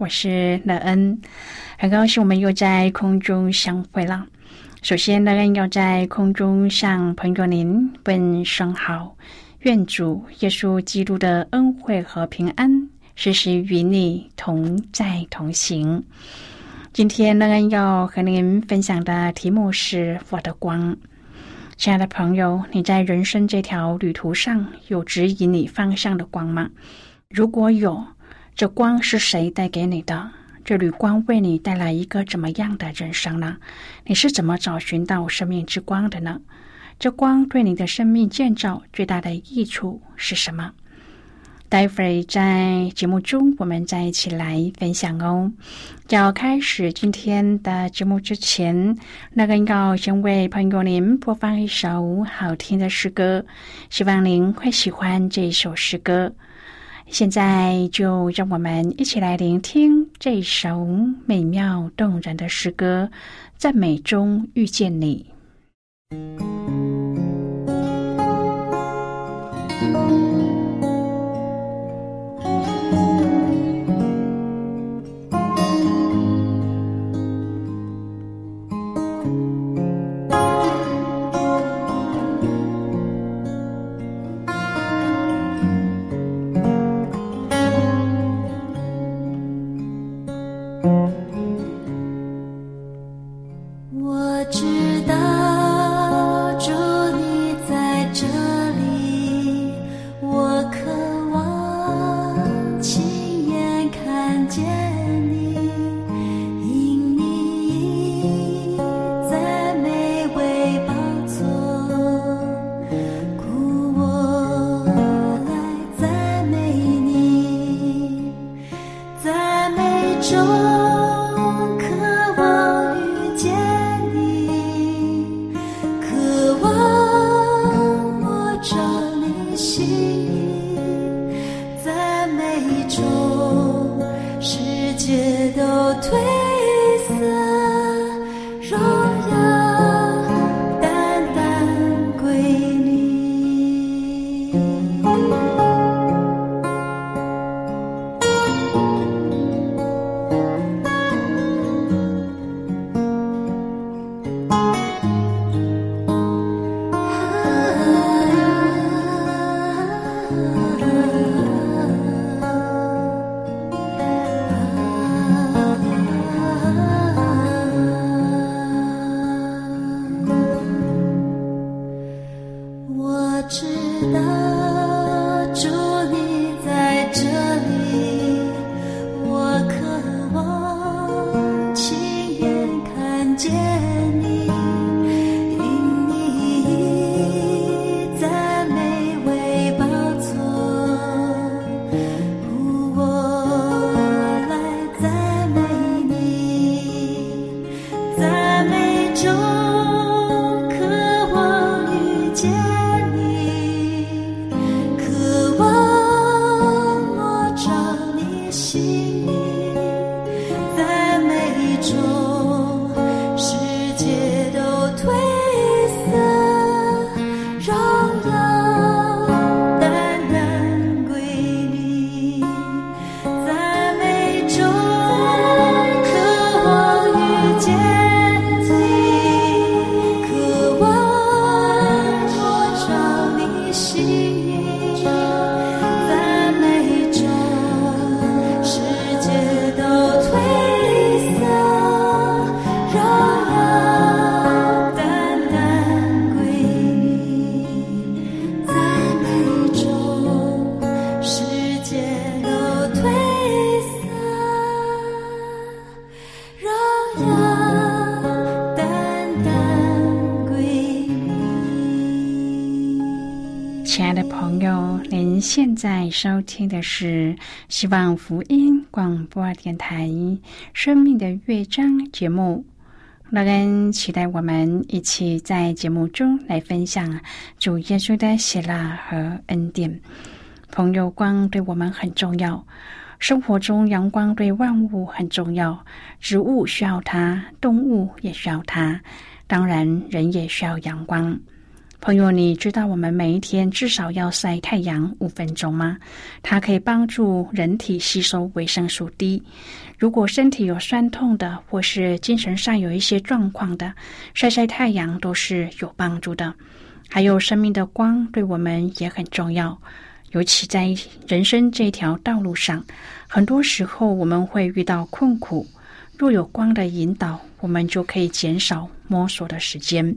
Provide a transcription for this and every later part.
我是乐恩。很高兴我们又在空中相会了。首先，乐恩要在空中向朋友您问声好，愿主耶稣基督的恩惠和平安时时与你同在同行。今天，乐恩要和您分享的题目是我的光。亲爱的朋友，你在人生这条旅途上有指引你方向的光吗？如果有，这光是谁带给你的？这缕光为你带来一个怎么样的人生呢？你是怎么找寻到生命之光的呢？这光对你的生命建造最大的益处是什么？待会儿在节目中我们再一起来分享哦。要开始今天的节目之前，那个要先为朋友您播放一首好听的诗歌，希望您会喜欢这一首诗歌。现在就让我们一起来聆听这首美妙动人的诗歌，在美中遇见你。love. te 收听的是希望福音广播电台《生命的乐章》节目。乐恩期待我们一起在节目中来分享主耶稣的喜乐和恩典。朋友，光对我们很重要，生活中阳光对万物很重要，植物需要它，动物也需要它，当然人也需要阳光。朋友，你知道我们每一天至少要晒太阳五分钟吗？它可以帮助人体吸收维生素 D。如果身体有酸痛的，或是精神上有一些状况的，晒晒太阳都是有帮助的。还有生命的光对我们也很重要，尤其在人生这条道路上，很多时候我们会遇到困苦。若有光的引导，我们就可以减少摸索的时间。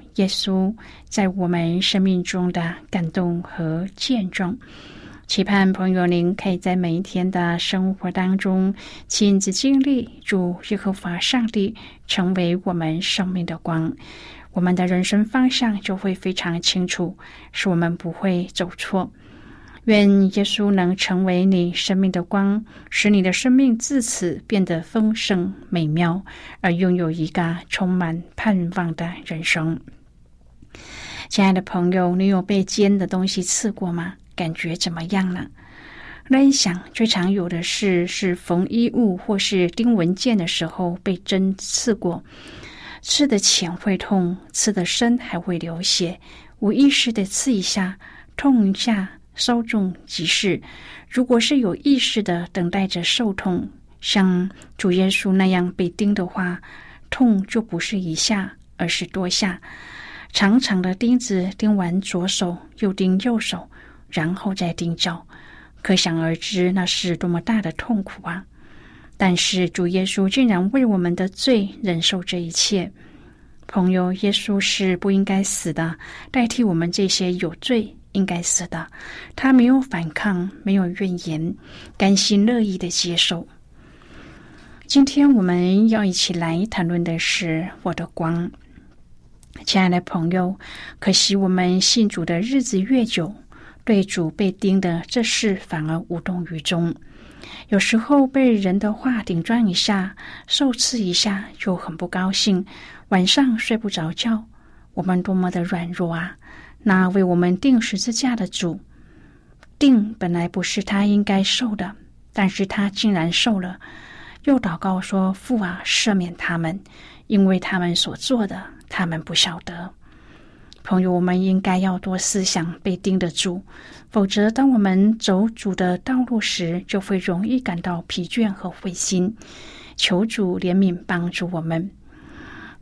耶稣在我们生命中的感动和见证，期盼朋友您可以在每一天的生活当中亲自经历主耶和华上帝成为我们生命的光，我们的人生方向就会非常清楚，使我们不会走错。愿耶稣能成为你生命的光，使你的生命自此变得丰盛美妙，而拥有一个充满盼望的人生。亲爱的朋友，你有被尖的东西刺过吗？感觉怎么样呢？联想最常有的事是缝衣物或是钉文件的时候被针刺过，刺的浅会痛，刺的深还会流血。无意识的刺一下，痛一下，稍纵即逝。如果是有意识的等待着受痛，像主耶稣那样被钉的话，痛就不是一下，而是多下。长长的钉子钉完左手，又钉右手，然后再钉脚，可想而知那是多么大的痛苦啊！但是主耶稣竟然为我们的罪忍受这一切。朋友，耶稣是不应该死的，代替我们这些有罪应该死的。他没有反抗，没有怨言，甘心乐意的接受。今天我们要一起来谈论的是我的光。亲爱的朋友，可惜我们信主的日子越久，对主被钉的这事反而无动于衷。有时候被人的话顶撞一下，受刺一下，就很不高兴，晚上睡不着觉。我们多么的软弱啊！那为我们钉十字架的主，钉本来不是他应该受的，但是他竟然受了。又祷告说：“父啊，赦免他们，因为他们所做的。”他们不晓得，朋友，我们应该要多思想被钉的主，否则当我们走主的道路时，就会容易感到疲倦和灰心。求主怜悯帮助我们。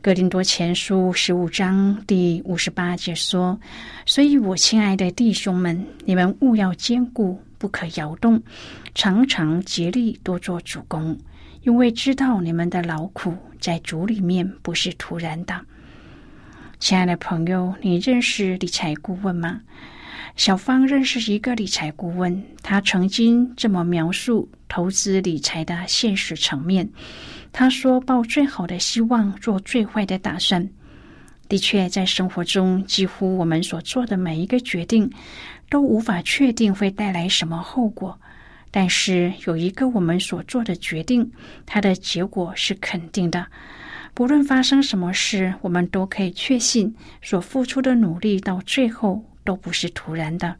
哥林多前书十五章第五十八节说：“所以我亲爱的弟兄们，你们务要坚固，不可摇动，常常竭力多做主公，因为知道你们的劳苦在主里面不是突然的。”亲爱的朋友，你认识理财顾问吗？小芳认识一个理财顾问，他曾经这么描述投资理财的现实层面。他说：“抱最好的希望，做最坏的打算。”的确，在生活中，几乎我们所做的每一个决定，都无法确定会带来什么后果。但是，有一个我们所做的决定，它的结果是肯定的。不论发生什么事，我们都可以确信，所付出的努力到最后都不是突然的。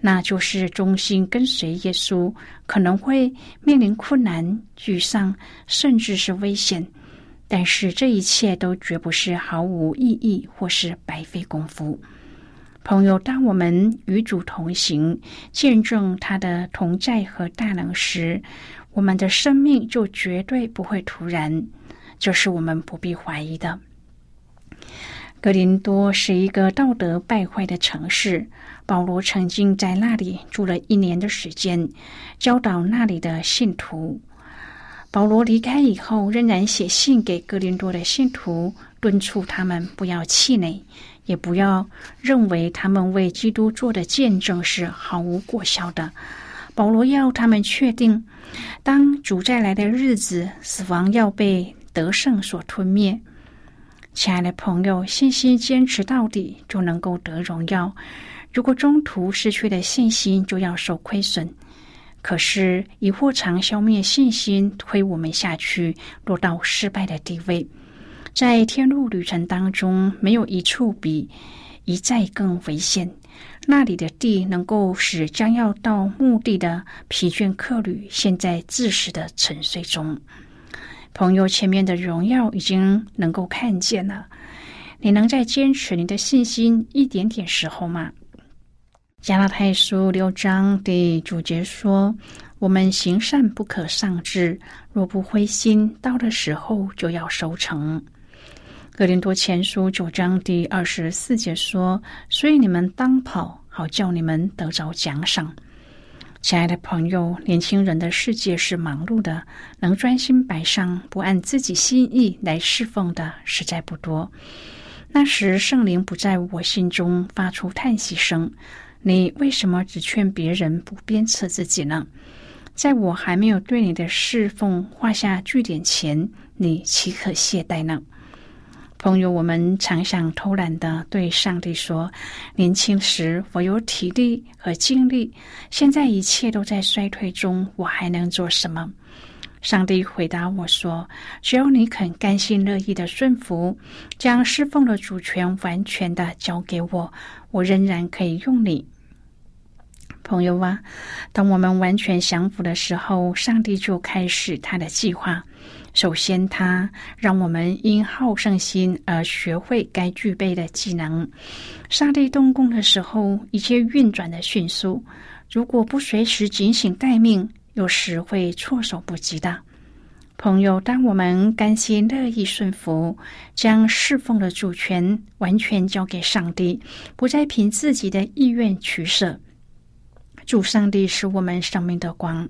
那就是忠心跟随耶稣，可能会面临困难、沮丧，甚至是危险。但是这一切都绝不是毫无意义或是白费功夫。朋友，当我们与主同行，见证他的同在和大能时，我们的生命就绝对不会突然，这是我们不必怀疑的。格林多是一个道德败坏的城市，保罗曾经在那里住了一年的时间，教导那里的信徒。保罗离开以后，仍然写信给格林多的信徒，敦促他们不要气馁，也不要认为他们为基督做的见证是毫无果效的。保罗要他们确定，当主再来的日子，死亡要被得胜所吞灭。亲爱的朋友，信心坚持到底，就能够得荣耀；如果中途失去了信心，就要受亏损。可是，疑惑常消灭信心，推我们下去，落到失败的地位。在天路旅程当中，没有一处比一再更危险。那里的地能够使将要到墓地的疲倦客旅，陷在自死的沉睡中。朋友，前面的荣耀已经能够看见了。你能再坚持你的信心一点点时候吗？加拉太书六章第九节说：“我们行善不可丧志，若不灰心，到的时候就要收成。”格林多前书九章第二十四节说：“所以你们当跑，好叫你们得着奖赏。”亲爱的朋友，年轻人的世界是忙碌的，能专心摆上、不按自己心意来侍奉的实在不多。那时圣灵不在我心中发出叹息声。你为什么只劝别人不鞭策自己呢？在我还没有对你的侍奉画下句点前，你岂可懈怠呢？朋友，我们常想偷懒的对上帝说：“年轻时我有体力和精力，现在一切都在衰退中，我还能做什么？”上帝回答我说：“只要你肯甘心乐意的顺服，将侍奉的主权完全的交给我，我仍然可以用你。”朋友啊，当我们完全降服的时候，上帝就开始他的计划。首先，他让我们因好胜心而学会该具备的技能。上帝动工的时候，一切运转的迅速。如果不随时警醒待命，有时会措手不及的。朋友，当我们甘心乐意顺服，将侍奉的主权完全交给上帝，不再凭自己的意愿取舍。主上帝是我们生命的光，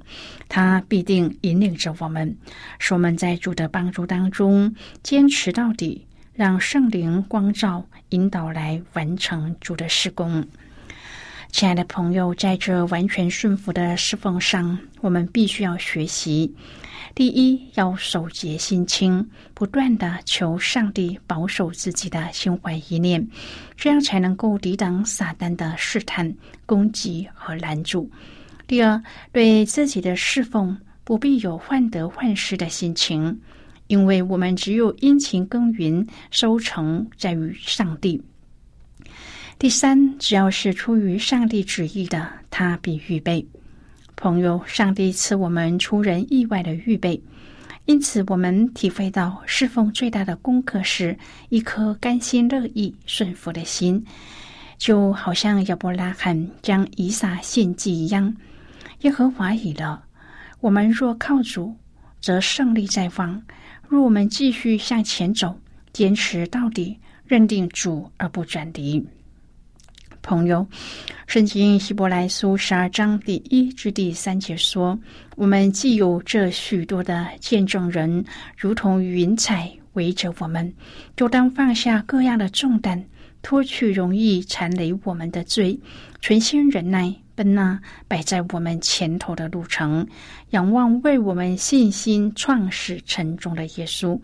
他必定引领着我们，使我们在主的帮助当中坚持到底，让圣灵光照引导来完成主的施工。亲爱的朋友，在这完全顺服的侍奉上，我们必须要学习。第一，要守节心清，不断的求上帝保守自己的心怀一念，这样才能够抵挡撒旦的试探、攻击和拦阻。第二，对自己的侍奉不必有患得患失的心情，因为我们只有殷勤耕耘，收成在于上帝。第三，只要是出于上帝旨意的，他必预备。朋友，上帝赐我们出人意外的预备，因此我们体会到侍奉最大的功课是一颗甘心乐意顺服的心，就好像亚伯拉罕将以撒献祭一样。耶和华已了，我们若靠主，则胜利在望；若我们继续向前走，坚持到底，认定主而不转离。朋友，圣经希伯来书十二章第一至第三节说：“我们既有这许多的见证人，如同云彩围着我们，就当放下各样的重担，脱去容易缠累我们的罪，存心忍耐，奔那摆在我们前头的路程，仰望为我们信心创始成终的耶稣。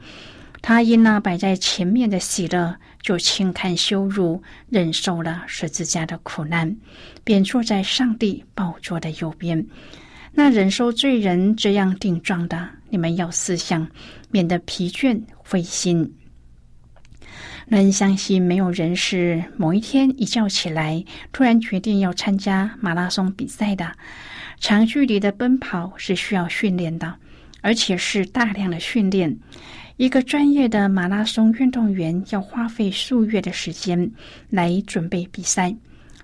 他因那摆在前面的喜乐。”就轻看羞辱，忍受了十字架的苦难，便坐在上帝宝座的右边。那忍受罪人这样顶撞的，你们要思想，免得疲倦灰心。能相信没有人是某一天一觉起来突然决定要参加马拉松比赛的。长距离的奔跑是需要训练的，而且是大量的训练。一个专业的马拉松运动员要花费数月的时间来准备比赛。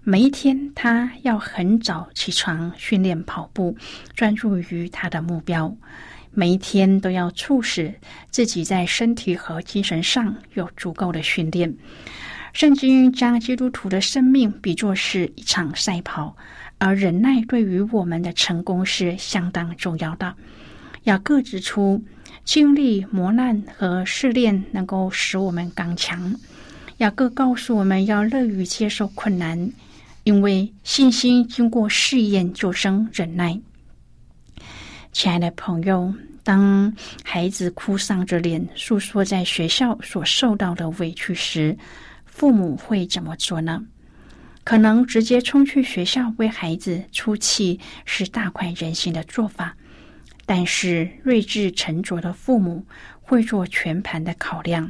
每一天，他要很早起床训练跑步，专注于他的目标。每一天都要促使自己在身体和精神上有足够的训练。圣经将基督徒的生命比作是一场赛跑，而忍耐对于我们的成功是相当重要的。雅各指出。经历磨难和试炼，能够使我们刚强。雅各告诉我们要乐于接受困难，因为信心经过试验就生忍耐。亲爱的朋友，当孩子哭丧着脸诉说在学校所受到的委屈时，父母会怎么做呢？可能直接冲去学校为孩子出气，是大快人心的做法。但是，睿智沉着的父母会做全盘的考量，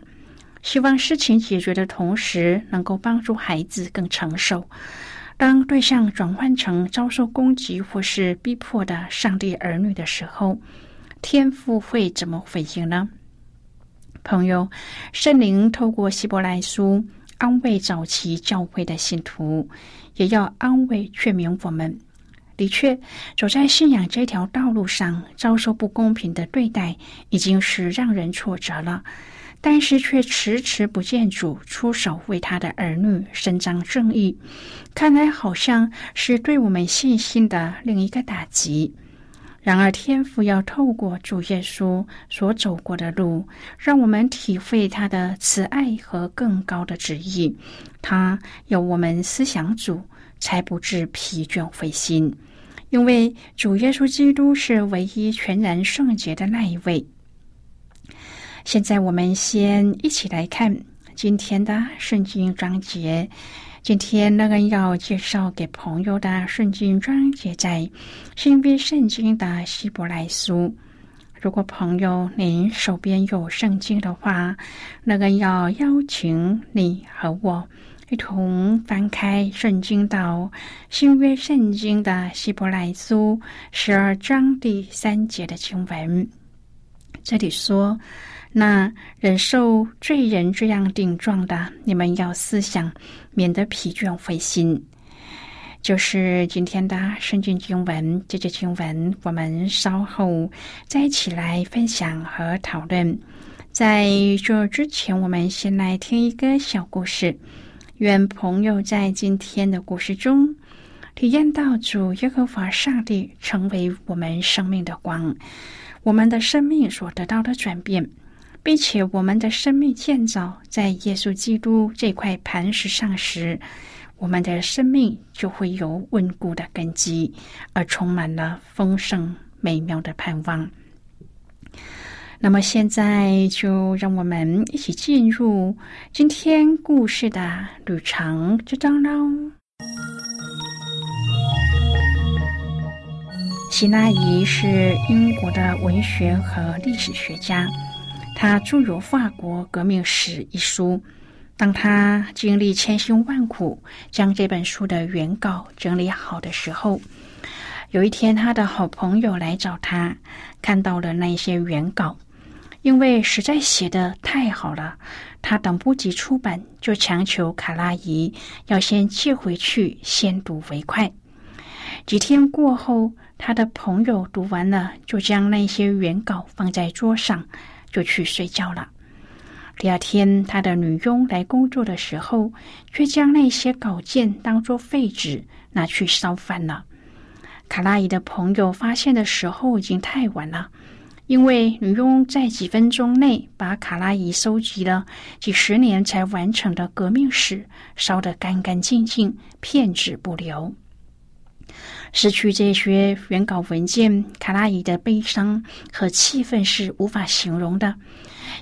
希望事情解决的同时，能够帮助孩子更成熟。当对象转换成遭受攻击或是逼迫的上帝儿女的时候，天父会怎么回应呢？朋友，圣灵透过希伯来书安慰早期教会的信徒，也要安慰劝勉我们。的确，走在信仰这条道路上，遭受不公平的对待，已经是让人挫折了。但是却迟迟不见主出手为他的儿女伸张正义，看来好像是对我们信心的另一个打击。然而，天父要透过主耶稣所走过的路，让我们体会他的慈爱和更高的旨意。他有我们思想主。才不致疲倦灰心，因为主耶稣基督是唯一全然圣洁的那一位。现在我们先一起来看今天的圣经章节。今天那个要介绍给朋友的圣经章节在新约圣经的希伯来书。如果朋友您手边有圣经的话，那个要邀请你和我。一同翻开圣经到新约圣经的希伯来书十二章第三节的经文，这里说：“那忍受罪人这样顶撞的，你们要思想，免得疲倦灰心。”就是今天的圣经经文。这节经文我们稍后再一起来分享和讨论。在这之前，我们先来听一个小故事。愿朋友在今天的故事中体验到主耶和华上帝成为我们生命的光，我们的生命所得到的转变，并且我们的生命建造在耶稣基督这块磐石上时，我们的生命就会有稳固的根基，而充满了丰盛美妙的盼望。那么现在就让我们一起进入今天故事的旅程之中喽。希拉伊是英国的文学和历史学家，他著有《法国革命史》一书。当他经历千辛万苦将这本书的原稿整理好的时候，有一天他的好朋友来找他，看到了那些原稿。因为实在写的太好了，他等不及出版，就强求卡拉伊要先寄回去，先读为快。几天过后，他的朋友读完了，就将那些原稿放在桌上，就去睡觉了。第二天，他的女佣来工作的时候，却将那些稿件当作废纸拿去烧饭了。卡拉伊的朋友发现的时候，已经太晚了。因为女佣在几分钟内把卡拉伊收集了几十年才完成的革命史烧得干干净净，片纸不留。失去这些原稿文件，卡拉伊的悲伤和气愤是无法形容的。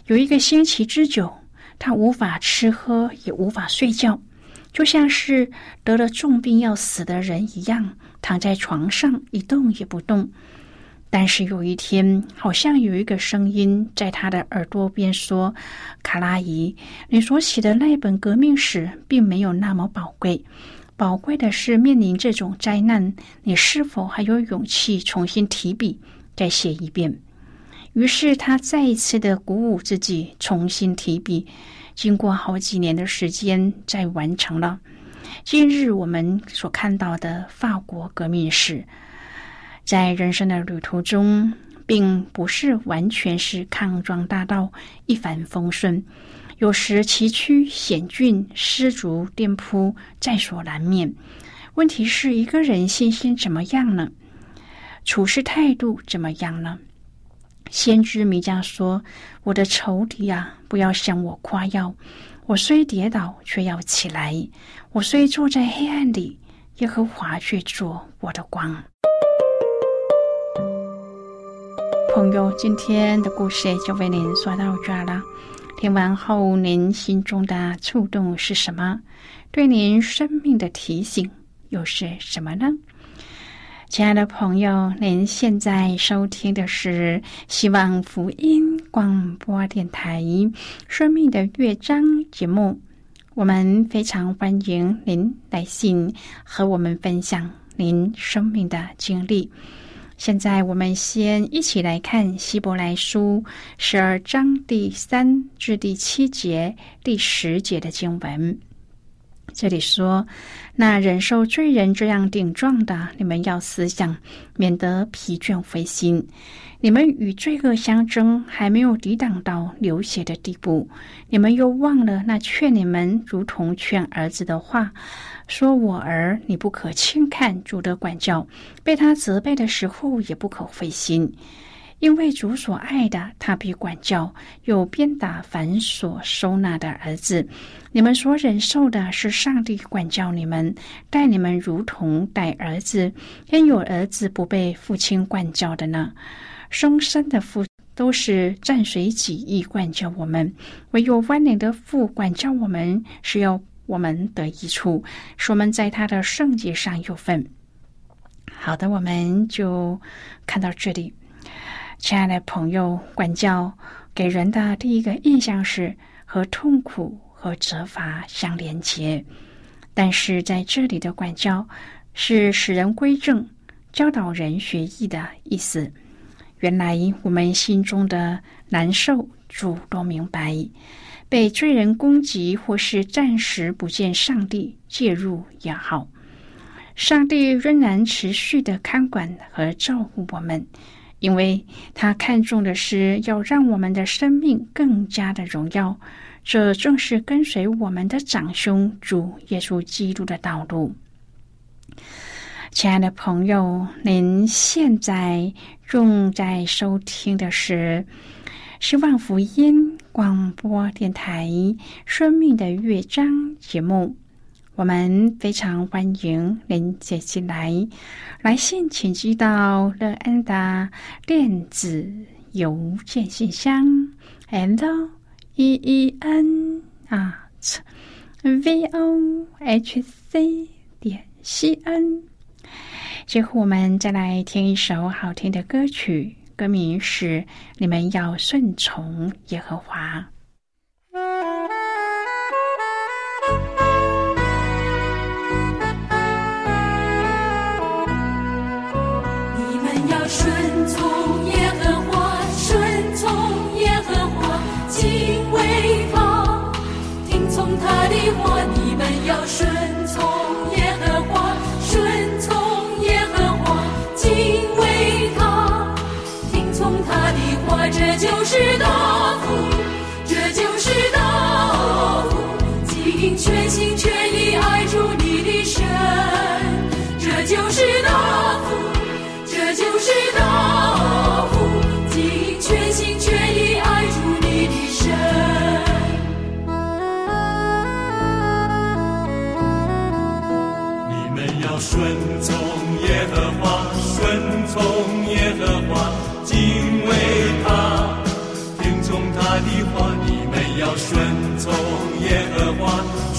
有一个星期之久，他无法吃喝，也无法睡觉，就像是得了重病要死的人一样，躺在床上一动也不动。但是有一天，好像有一个声音在他的耳朵边说：“卡拉伊，你所写的那本革命史并没有那么宝贵，宝贵的是面临这种灾难，你是否还有勇气重新提笔再写一遍？”于是他再一次的鼓舞自己，重新提笔。经过好几年的时间，再完成了今日我们所看到的法国革命史。在人生的旅途中，并不是完全是康庄大道、一帆风顺，有时崎岖险峻、失足颠扑在所难免。问题是一个人信心怎么样呢？处事态度怎么样呢？先知弥迦说：“我的仇敌啊，不要向我夸耀。我虽跌倒，却要起来；我虽坐在黑暗里，耶和华却做我的光。”朋友，今天的故事就为您说到这了。听完后，您心中的触动是什么？对您生命的提醒又是什么呢？亲爱的朋友，您现在收听的是希望福音广播电台《生命的乐章》节目。我们非常欢迎您来信和我们分享您生命的经历。现在我们先一起来看《希伯来书》十二章第三至第七节、第十节的经文。这里说：“那忍受罪人这样顶撞的，你们要思想，免得疲倦灰心。你们与罪恶相争，还没有抵挡到流血的地步，你们又忘了那劝你们如同劝儿子的话。”说我儿，你不可轻看主的管教，被他责备的时候也不可灰心，因为主所爱的，他必管教，又鞭打繁所收纳的儿子。你们所忍受的是上帝管教你们，待你们如同待儿子。焉有儿子不被父亲管教的呢？生身的父都是蘸水己意管教我们，唯有万灵的父管教我们，是要。我们得益处，是我们在他的圣洁上有份。好的，我们就看到这里。亲爱的朋友，管教给人的第一个印象是和痛苦和责罚相连接，但是在这里的管教是使人归正、教导人学艺的意思。原来我们心中的难受，主都明白。被罪人攻击，或是暂时不见上帝介入也好，上帝仍然持续的看管和照顾我们，因为他看重的是要让我们的生命更加的荣耀。这正是跟随我们的长兄主耶稣基督的道路。亲爱的朋友，您现在正在收听的是。希望福音广播电台《生命的乐章》节目，我们非常欢迎您接进来。来信请寄到乐安的电子邮件信箱：l e e n 啊 v o h c 点 c n。最后，我们再来听一首好听的歌曲。歌名是：你们要顺从耶和华。你们要顺从耶和华，顺从耶和华，敬畏他，听从他的话。你们要顺。这就是大福，这就是大福，尽全心全意爱主你的神。这就是大福，这就是大福，尽全心全意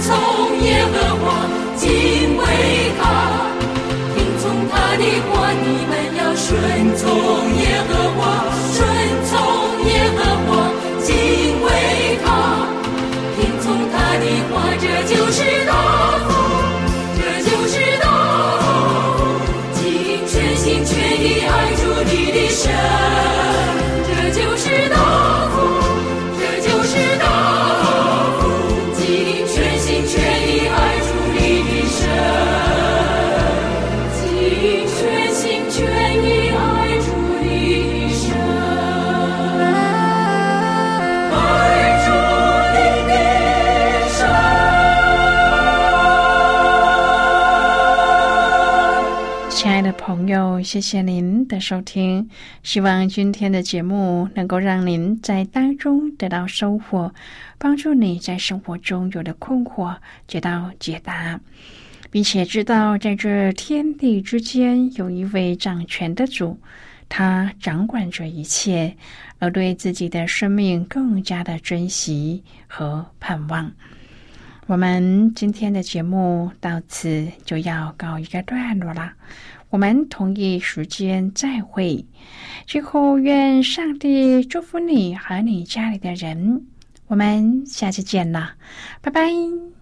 从耶和华，敬畏他，听从他的话。你们要顺从耶和华，顺从耶和华，敬畏他，听从他的话。这就是谢谢您的收听。希望今天的节目能够让您在当中得到收获，帮助你在生活中有的困惑得到解答，并且知道在这天地之间有一位掌权的主，他掌管着一切，而对自己的生命更加的珍惜和盼望。我们今天的节目到此就要告一个段落了，我们同一时间再会。最后，愿上帝祝福你和你家里的人。我们下次见了，拜拜。